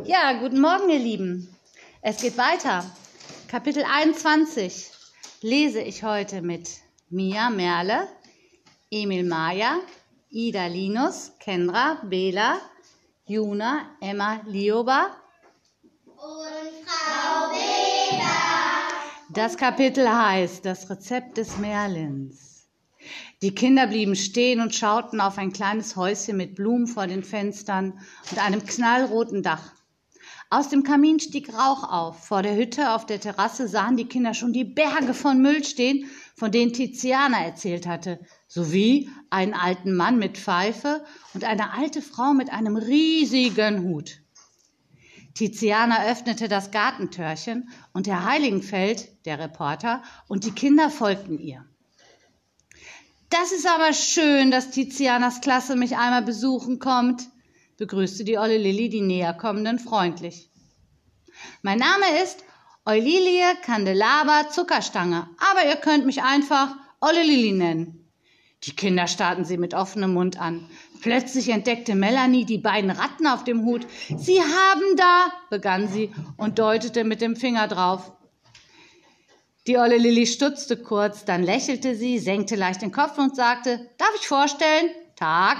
Ja, guten Morgen, ihr Lieben. Es geht weiter. Kapitel 21 lese ich heute mit Mia Merle, Emil Maja, Ida Linus, Kendra, Bela, Juna, Emma Lioba und Frau Bela. Das Kapitel heißt Das Rezept des Merlins. Die Kinder blieben stehen und schauten auf ein kleines Häuschen mit Blumen vor den Fenstern und einem knallroten Dach. Aus dem Kamin stieg Rauch auf. Vor der Hütte auf der Terrasse sahen die Kinder schon die Berge von Müll stehen, von denen Tiziana erzählt hatte, sowie einen alten Mann mit Pfeife und eine alte Frau mit einem riesigen Hut. Tiziana öffnete das Gartentürchen und Herr Heiligenfeld, der Reporter, und die Kinder folgten ihr. Das ist aber schön, dass Tizianas Klasse mich einmal besuchen kommt, begrüßte die olle Lilli die Näherkommenden freundlich. Mein Name ist Eulilie Candelaba Zuckerstange, aber ihr könnt mich einfach Olle Lilli nennen. Die Kinder starrten sie mit offenem Mund an. Plötzlich entdeckte Melanie die beiden Ratten auf dem Hut. Sie haben da, begann sie und deutete mit dem Finger drauf. Die olle Lilli stutzte kurz, dann lächelte sie, senkte leicht den Kopf und sagte, darf ich vorstellen? Tag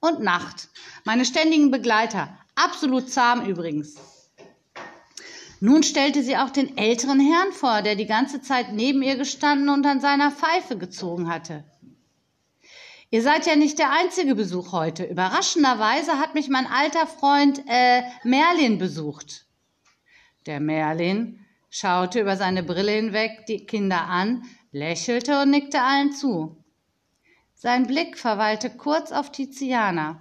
und Nacht. Meine ständigen Begleiter. Absolut zahm übrigens. Nun stellte sie auch den älteren Herrn vor, der die ganze Zeit neben ihr gestanden und an seiner Pfeife gezogen hatte. Ihr seid ja nicht der einzige Besuch heute. Überraschenderweise hat mich mein alter Freund äh, Merlin besucht. Der Merlin schaute über seine Brille hinweg die Kinder an, lächelte und nickte allen zu. Sein Blick verweilte kurz auf Tiziana,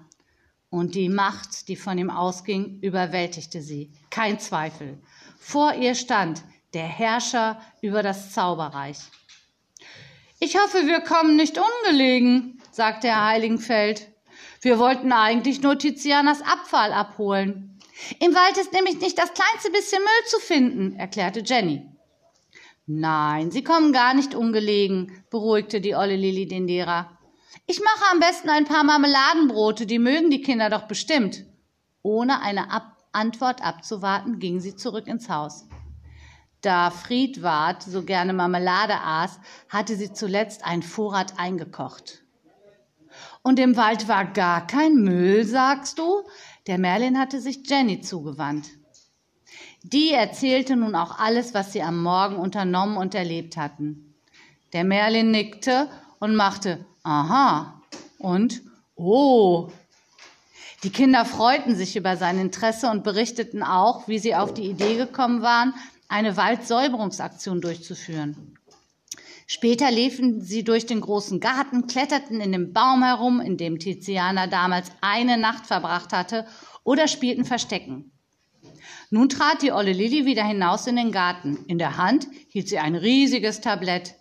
und die Macht, die von ihm ausging, überwältigte sie. Kein Zweifel. Vor ihr stand der Herrscher über das Zauberreich. Ich hoffe, wir kommen nicht ungelegen, sagte Herr Heiligenfeld. Wir wollten eigentlich nur Tizianas Abfall abholen. Im Wald ist nämlich nicht das kleinste bisschen Müll zu finden, erklärte Jenny. Nein, Sie kommen gar nicht ungelegen, beruhigte die olle Lilli den Lehrer. Ich mache am besten ein paar Marmeladenbrote, die mögen die Kinder doch bestimmt. Ohne eine Ab Antwort abzuwarten, ging sie zurück ins Haus. Da Friedwart so gerne Marmelade aß, hatte sie zuletzt einen Vorrat eingekocht. Und im Wald war gar kein Müll, sagst du? Der Merlin hatte sich Jenny zugewandt. Die erzählte nun auch alles, was sie am Morgen unternommen und erlebt hatten. Der Merlin nickte und machte Aha und Oh. Die Kinder freuten sich über sein Interesse und berichteten auch, wie sie auf die Idee gekommen waren, eine Waldsäuberungsaktion durchzuführen. Später liefen sie durch den großen Garten, kletterten in dem Baum herum, in dem Tiziana damals eine Nacht verbracht hatte, oder spielten Verstecken. Nun trat die olle Lilli wieder hinaus in den Garten. In der Hand hielt sie ein riesiges Tablett.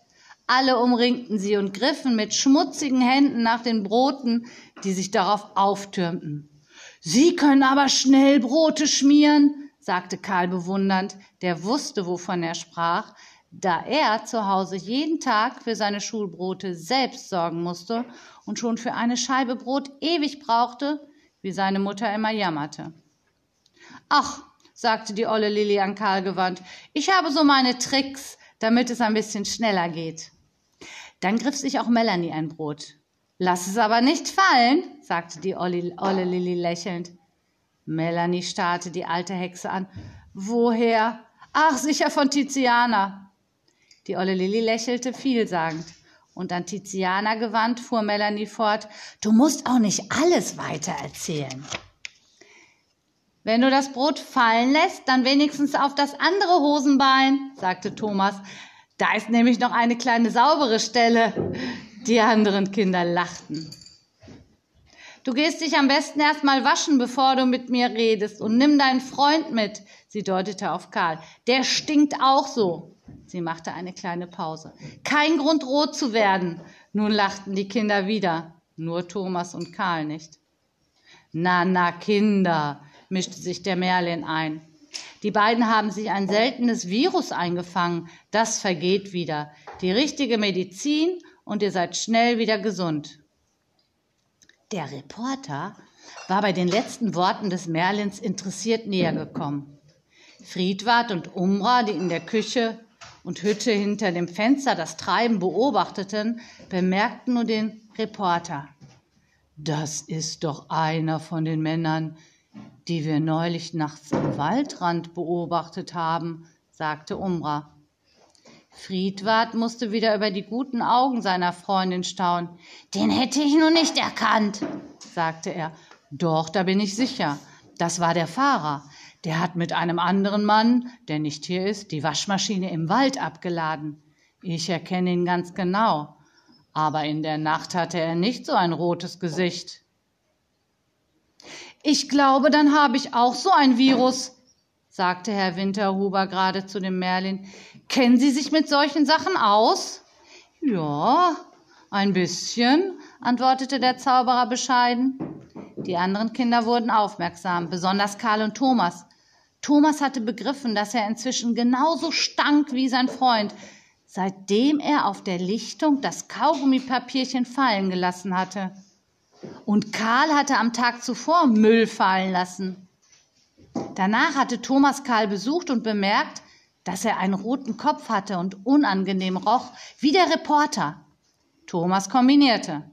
Alle umringten sie und griffen mit schmutzigen Händen nach den Broten, die sich darauf auftürmten. Sie können aber schnell Brote schmieren, sagte Karl bewundernd, der wusste, wovon er sprach, da er zu Hause jeden Tag für seine Schulbrote selbst sorgen musste und schon für eine Scheibe Brot ewig brauchte, wie seine Mutter immer jammerte. Ach, sagte die olle Lilli an Karl gewandt, ich habe so meine Tricks, damit es ein bisschen schneller geht. Dann griff sich auch Melanie ein Brot. Lass es aber nicht fallen, sagte die olle, olle Lilli lächelnd. Melanie starrte die alte Hexe an. Woher? Ach, sicher von Tiziana. Die olle Lilli lächelte vielsagend. Und an Tiziana gewandt fuhr Melanie fort, du musst auch nicht alles weiter erzählen. Wenn du das Brot fallen lässt, dann wenigstens auf das andere Hosenbein, sagte Thomas. Da ist nämlich noch eine kleine saubere Stelle. Die anderen Kinder lachten. Du gehst dich am besten erst mal waschen, bevor du mit mir redest, und nimm deinen Freund mit. Sie deutete auf Karl. Der stinkt auch so. Sie machte eine kleine Pause. Kein Grund, rot zu werden. Nun lachten die Kinder wieder. Nur Thomas und Karl nicht. Na, na, Kinder, mischte sich der Merlin ein. Die beiden haben sich ein seltenes Virus eingefangen. Das vergeht wieder. Die richtige Medizin und ihr seid schnell wieder gesund. Der Reporter war bei den letzten Worten des Merlins interessiert näher gekommen. Friedwart und Umra, die in der Küche und Hütte hinter dem Fenster das Treiben beobachteten, bemerkten nur den Reporter. Das ist doch einer von den Männern, die wir neulich nachts am Waldrand beobachtet haben, sagte Umra. Friedwart musste wieder über die guten Augen seiner Freundin staunen. Den hätte ich nun nicht erkannt, sagte er. Doch, da bin ich sicher. Das war der Fahrer. Der hat mit einem anderen Mann, der nicht hier ist, die Waschmaschine im Wald abgeladen. Ich erkenne ihn ganz genau. Aber in der Nacht hatte er nicht so ein rotes Gesicht. Ich glaube, dann habe ich auch so ein Virus, sagte Herr Winterhuber gerade zu dem Merlin. Kennen Sie sich mit solchen Sachen aus? Ja, ein bisschen, antwortete der Zauberer bescheiden. Die anderen Kinder wurden aufmerksam, besonders Karl und Thomas. Thomas hatte begriffen, dass er inzwischen genauso stank wie sein Freund, seitdem er auf der Lichtung das Kaugummipapierchen fallen gelassen hatte. Und Karl hatte am Tag zuvor Müll fallen lassen. Danach hatte Thomas Karl besucht und bemerkt, dass er einen roten Kopf hatte und unangenehm roch, wie der Reporter. Thomas kombinierte.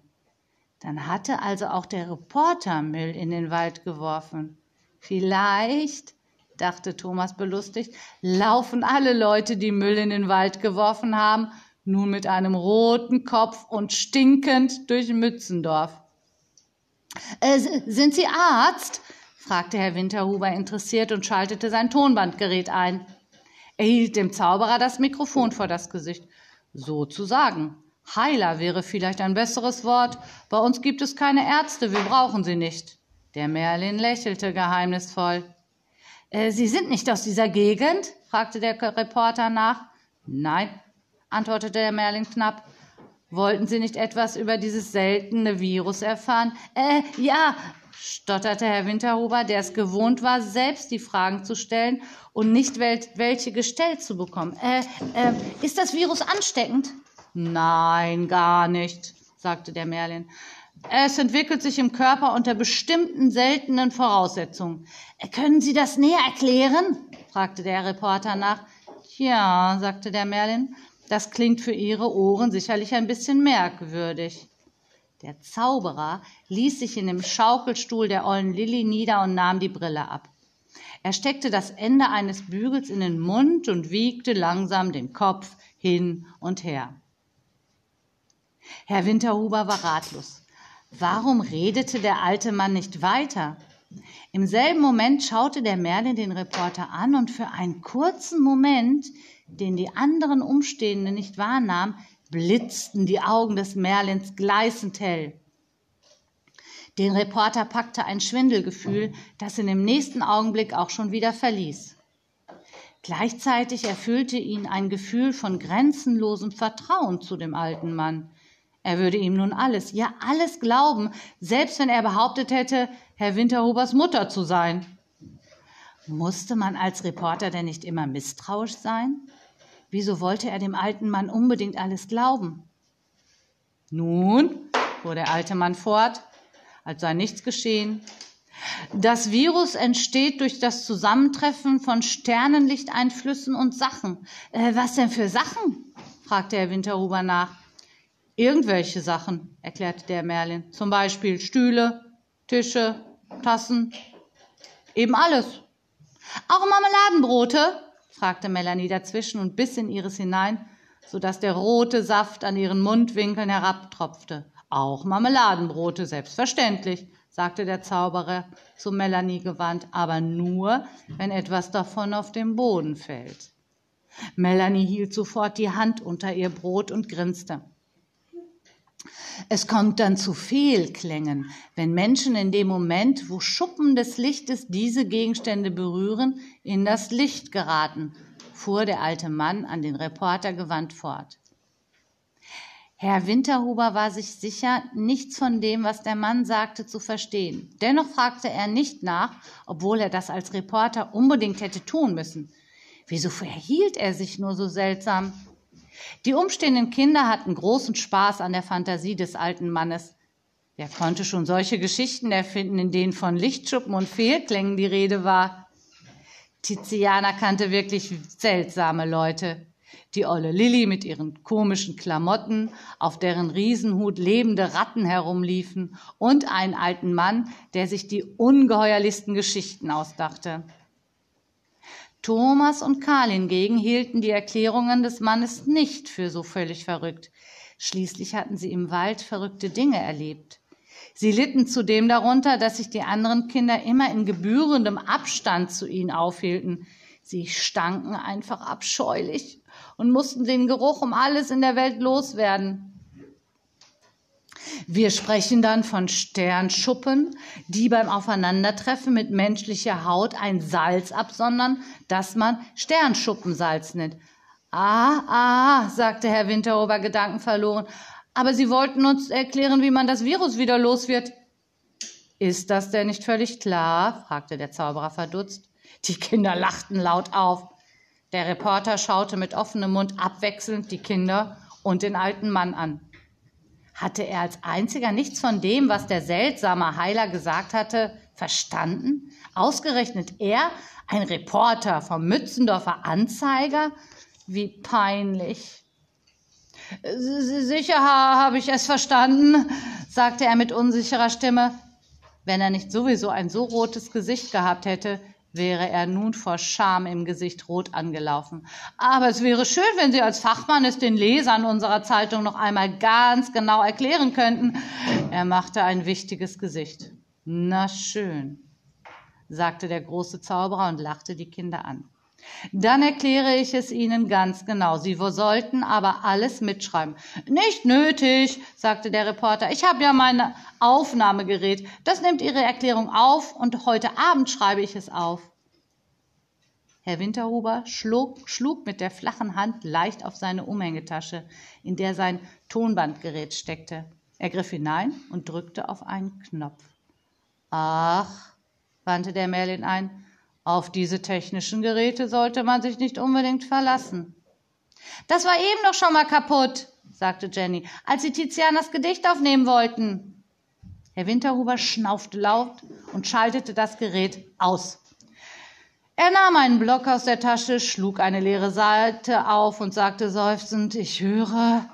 Dann hatte also auch der Reporter Müll in den Wald geworfen. Vielleicht, dachte Thomas belustigt, laufen alle Leute, die Müll in den Wald geworfen haben, nun mit einem roten Kopf und stinkend durch Mützendorf. Äh, sind Sie Arzt? fragte Herr Winterhuber interessiert und schaltete sein Tonbandgerät ein. Er hielt dem Zauberer das Mikrofon vor das Gesicht. Sozusagen. Heiler wäre vielleicht ein besseres Wort. Bei uns gibt es keine Ärzte, wir brauchen sie nicht. Der Merlin lächelte geheimnisvoll. Äh, sie sind nicht aus dieser Gegend? fragte der Reporter nach. Nein, antwortete der Merlin knapp. Wollten Sie nicht etwas über dieses seltene Virus erfahren? Äh, ja, stotterte Herr Winterhuber, der es gewohnt war, selbst die Fragen zu stellen und nicht welche gestellt zu bekommen. Äh, äh, ist das Virus ansteckend? Nein, gar nicht, sagte der Merlin. Es entwickelt sich im Körper unter bestimmten seltenen Voraussetzungen. Können Sie das näher erklären? fragte der Reporter nach. Ja, sagte der Merlin, das klingt für Ihre Ohren sicherlich ein bisschen merkwürdig. Der Zauberer ließ sich in dem Schaukelstuhl der ollen Lilli nieder und nahm die Brille ab. Er steckte das Ende eines Bügels in den Mund und wiegte langsam den Kopf hin und her. Herr Winterhuber war ratlos. Warum redete der alte Mann nicht weiter? Im selben Moment schaute der Merlin den Reporter an und für einen kurzen Moment, den die anderen Umstehenden nicht wahrnahmen, blitzten die Augen des Merlins gleißend hell. Den Reporter packte ein Schwindelgefühl, das ihn im nächsten Augenblick auch schon wieder verließ. Gleichzeitig erfüllte ihn ein Gefühl von grenzenlosem Vertrauen zu dem alten Mann. Er würde ihm nun alles, ja alles glauben, selbst wenn er behauptet hätte, Herr Winterhubers Mutter zu sein. Musste man als Reporter denn nicht immer misstrauisch sein? Wieso wollte er dem alten Mann unbedingt alles glauben? Nun, fuhr der alte Mann fort, als sei nichts geschehen. Das Virus entsteht durch das Zusammentreffen von Sternenlichteinflüssen und Sachen. Äh, was denn für Sachen? fragte Herr Winterhuber nach. Irgendwelche Sachen, erklärte der Merlin. Zum Beispiel Stühle, Tische, Tassen, eben alles. Auch Marmeladenbrote? fragte Melanie dazwischen und biss in ihres hinein, so dass der rote Saft an ihren Mundwinkeln herabtropfte. Auch Marmeladenbrote, selbstverständlich, sagte der Zauberer zu Melanie gewandt, aber nur, wenn etwas davon auf den Boden fällt. Melanie hielt sofort die Hand unter ihr Brot und grinste. Es kommt dann zu Fehlklängen, wenn Menschen in dem Moment, wo Schuppen des Lichtes diese Gegenstände berühren, in das Licht geraten, fuhr der alte Mann an den Reporter gewandt fort. Herr Winterhuber war sich sicher, nichts von dem, was der Mann sagte, zu verstehen. Dennoch fragte er nicht nach, obwohl er das als Reporter unbedingt hätte tun müssen. Wieso verhielt er sich nur so seltsam? Die umstehenden Kinder hatten großen Spaß an der Fantasie des alten Mannes. Wer konnte schon solche Geschichten erfinden, in denen von Lichtschuppen und Fehlklängen die Rede war? Tiziana kannte wirklich seltsame Leute. Die olle Lilli mit ihren komischen Klamotten, auf deren Riesenhut lebende Ratten herumliefen, und einen alten Mann, der sich die ungeheuerlichsten Geschichten ausdachte. Thomas und Karl hingegen hielten die Erklärungen des Mannes nicht für so völlig verrückt. Schließlich hatten sie im Wald verrückte Dinge erlebt. Sie litten zudem darunter, dass sich die anderen Kinder immer in gebührendem Abstand zu ihnen aufhielten. Sie stanken einfach abscheulich und mussten den Geruch um alles in der Welt loswerden. Wir sprechen dann von Sternschuppen, die beim Aufeinandertreffen mit menschlicher Haut ein Salz absondern, das man Sternschuppensalz nennt. Ah, ah, sagte Herr Winterober gedankenverloren. Aber Sie wollten uns erklären, wie man das Virus wieder los wird. Ist das denn nicht völlig klar? fragte der Zauberer verdutzt. Die Kinder lachten laut auf. Der Reporter schaute mit offenem Mund abwechselnd die Kinder und den alten Mann an. Hatte er als einziger nichts von dem, was der seltsame Heiler gesagt hatte, verstanden? Ausgerechnet er, ein Reporter vom Mützendorfer Anzeiger? Wie peinlich. Sicher habe ich es verstanden, sagte er mit unsicherer Stimme. Wenn er nicht sowieso ein so rotes Gesicht gehabt hätte, wäre er nun vor Scham im Gesicht rot angelaufen. Aber es wäre schön, wenn Sie als Fachmann es den Lesern unserer Zeitung noch einmal ganz genau erklären könnten. Er machte ein wichtiges Gesicht. Na schön, sagte der große Zauberer und lachte die Kinder an. Dann erkläre ich es Ihnen ganz genau. Sie sollten aber alles mitschreiben. Nicht nötig, sagte der Reporter. Ich habe ja mein Aufnahmegerät. Das nimmt Ihre Erklärung auf und heute Abend schreibe ich es auf. Herr Winterhuber schlug, schlug mit der flachen Hand leicht auf seine Umhängetasche, in der sein Tonbandgerät steckte. Er griff hinein und drückte auf einen Knopf. Ach, wandte der Merlin ein, auf diese technischen Geräte sollte man sich nicht unbedingt verlassen. Das war eben doch schon mal kaputt, sagte Jenny, als Sie Tizianas Gedicht aufnehmen wollten. Herr Winterhuber schnaufte laut und schaltete das Gerät aus. Er nahm einen Block aus der Tasche, schlug eine leere Seite auf und sagte seufzend, ich höre.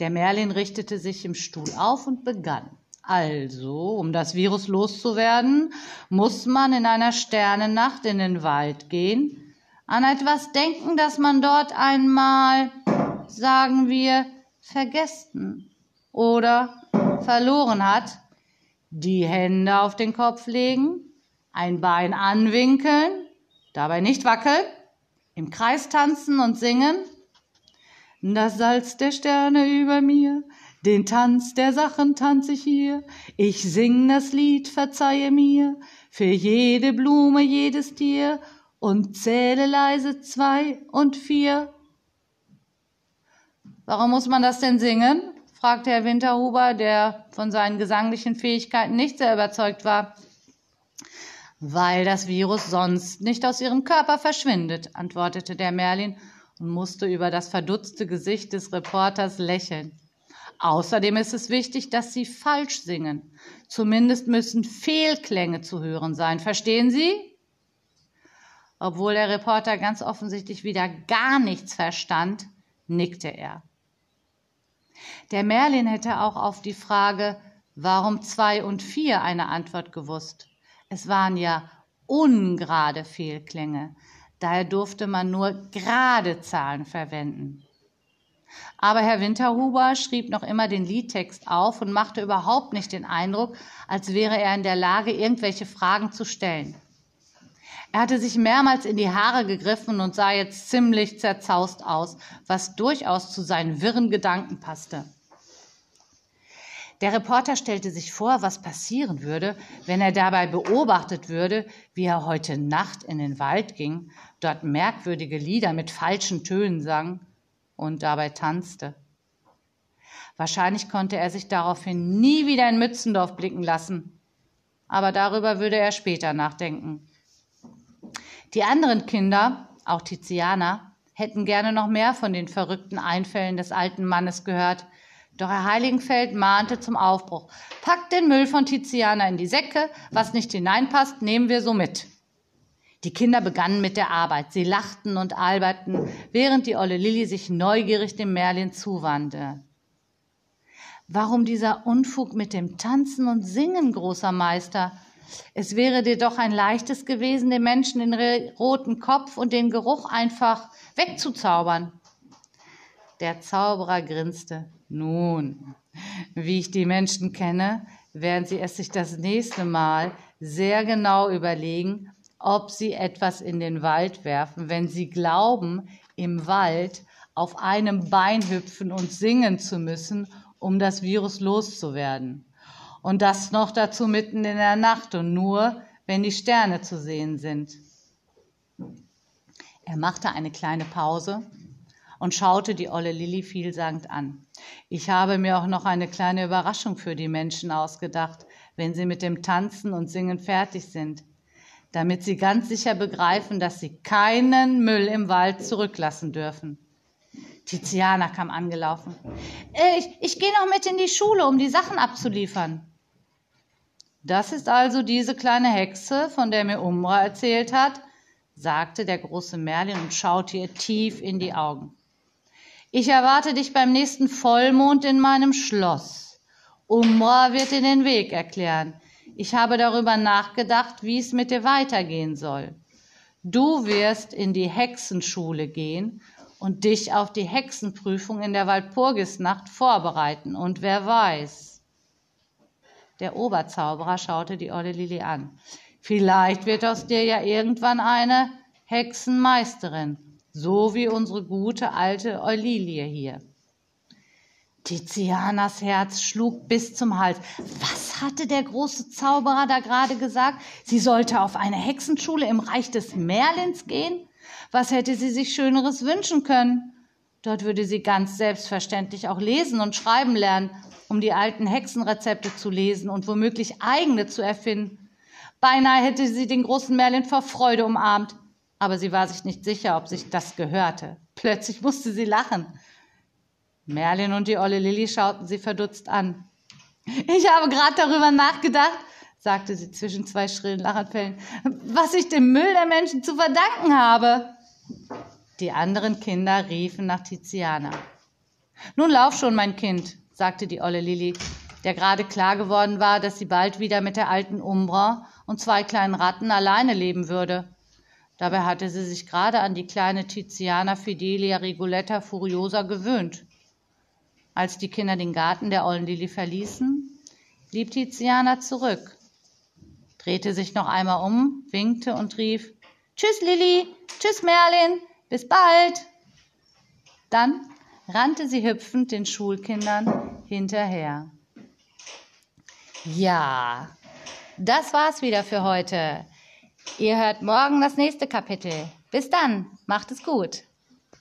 Der Merlin richtete sich im Stuhl auf und begann. Also, um das Virus loszuwerden, muss man in einer Sternennacht in den Wald gehen, an etwas denken, das man dort einmal, sagen wir, vergessen oder verloren hat, die Hände auf den Kopf legen, ein Bein anwinkeln, dabei nicht wackeln, im Kreis tanzen und singen. Das Salz der Sterne über mir, den Tanz der Sachen tanz ich hier, ich sing das Lied, verzeihe mir, für jede Blume, jedes Tier und zähle leise zwei und vier. Warum muss man das denn singen? fragte Herr Winterhuber, der von seinen gesanglichen Fähigkeiten nicht sehr überzeugt war. Weil das Virus sonst nicht aus ihrem Körper verschwindet, antwortete der Merlin und musste über das verdutzte Gesicht des Reporters lächeln. Außerdem ist es wichtig, dass Sie falsch singen. Zumindest müssen Fehlklänge zu hören sein. Verstehen Sie? Obwohl der Reporter ganz offensichtlich wieder gar nichts verstand, nickte er. Der Merlin hätte auch auf die Frage, warum zwei und vier, eine Antwort gewusst. Es waren ja ungerade Fehlklänge. Daher durfte man nur gerade Zahlen verwenden. Aber Herr Winterhuber schrieb noch immer den Liedtext auf und machte überhaupt nicht den Eindruck, als wäre er in der Lage, irgendwelche Fragen zu stellen. Er hatte sich mehrmals in die Haare gegriffen und sah jetzt ziemlich zerzaust aus, was durchaus zu seinen wirren Gedanken passte. Der Reporter stellte sich vor, was passieren würde, wenn er dabei beobachtet würde, wie er heute Nacht in den Wald ging, dort merkwürdige Lieder mit falschen Tönen sang und dabei tanzte. Wahrscheinlich konnte er sich daraufhin nie wieder in Mützendorf blicken lassen, aber darüber würde er später nachdenken. Die anderen Kinder, auch Tiziana, hätten gerne noch mehr von den verrückten Einfällen des alten Mannes gehört, Doch Herr Heiligenfeld mahnte zum Aufbruch. Packt den Müll von Tiziana in die Säcke, was nicht hineinpasst, nehmen wir so mit. Die Kinder begannen mit der Arbeit. Sie lachten und alberten, während die olle Lilli sich neugierig dem Merlin zuwandte. Warum dieser Unfug mit dem Tanzen und Singen, großer Meister? Es wäre dir doch ein leichtes gewesen, den Menschen den roten Kopf und den Geruch einfach wegzuzaubern. Der Zauberer grinste. Nun, wie ich die Menschen kenne, werden sie es sich das nächste Mal sehr genau überlegen, ob sie etwas in den Wald werfen, wenn sie glauben, im Wald auf einem Bein hüpfen und singen zu müssen, um das Virus loszuwerden. Und das noch dazu mitten in der Nacht und nur, wenn die Sterne zu sehen sind. Er machte eine kleine Pause und schaute die olle Lilli vielsagend an. Ich habe mir auch noch eine kleine Überraschung für die Menschen ausgedacht, wenn sie mit dem Tanzen und Singen fertig sind damit sie ganz sicher begreifen, dass sie keinen Müll im Wald zurücklassen dürfen. Tiziana kam angelaufen. Ich, ich gehe noch mit in die Schule, um die Sachen abzuliefern. Das ist also diese kleine Hexe, von der mir Umbra erzählt hat, sagte der große Merlin und schaute ihr tief in die Augen. Ich erwarte dich beim nächsten Vollmond in meinem Schloss. Umbra wird dir den Weg erklären. Ich habe darüber nachgedacht, wie es mit dir weitergehen soll. Du wirst in die Hexenschule gehen und dich auf die Hexenprüfung in der Walpurgisnacht vorbereiten. Und wer weiß. Der Oberzauberer schaute die Olle Lili an. Vielleicht wird aus dir ja irgendwann eine Hexenmeisterin, so wie unsere gute alte Eulilie hier. Tizianas Herz schlug bis zum Hals. Was hatte der große Zauberer da gerade gesagt? Sie sollte auf eine Hexenschule im Reich des Merlins gehen? Was hätte sie sich Schöneres wünschen können? Dort würde sie ganz selbstverständlich auch lesen und schreiben lernen, um die alten Hexenrezepte zu lesen und womöglich eigene zu erfinden. Beinahe hätte sie den großen Merlin vor Freude umarmt, aber sie war sich nicht sicher, ob sich das gehörte. Plötzlich musste sie lachen. Merlin und die olle Lilli schauten sie verdutzt an. Ich habe gerade darüber nachgedacht, sagte sie zwischen zwei schrillen Lachanfällen, was ich dem Müll der Menschen zu verdanken habe. Die anderen Kinder riefen nach Tiziana. Nun lauf schon, mein Kind, sagte die olle Lilli, der gerade klar geworden war, dass sie bald wieder mit der alten Umbra und zwei kleinen Ratten alleine leben würde. Dabei hatte sie sich gerade an die kleine Tiziana Fidelia Rigoletta Furiosa gewöhnt. Als die Kinder den Garten der ollen Lilli verließen, blieb Tiziana zurück, drehte sich noch einmal um, winkte und rief Tschüss Lilli, tschüss Merlin, bis bald. Dann rannte sie hüpfend den Schulkindern hinterher. Ja, das war's wieder für heute. Ihr hört morgen das nächste Kapitel. Bis dann, macht es gut.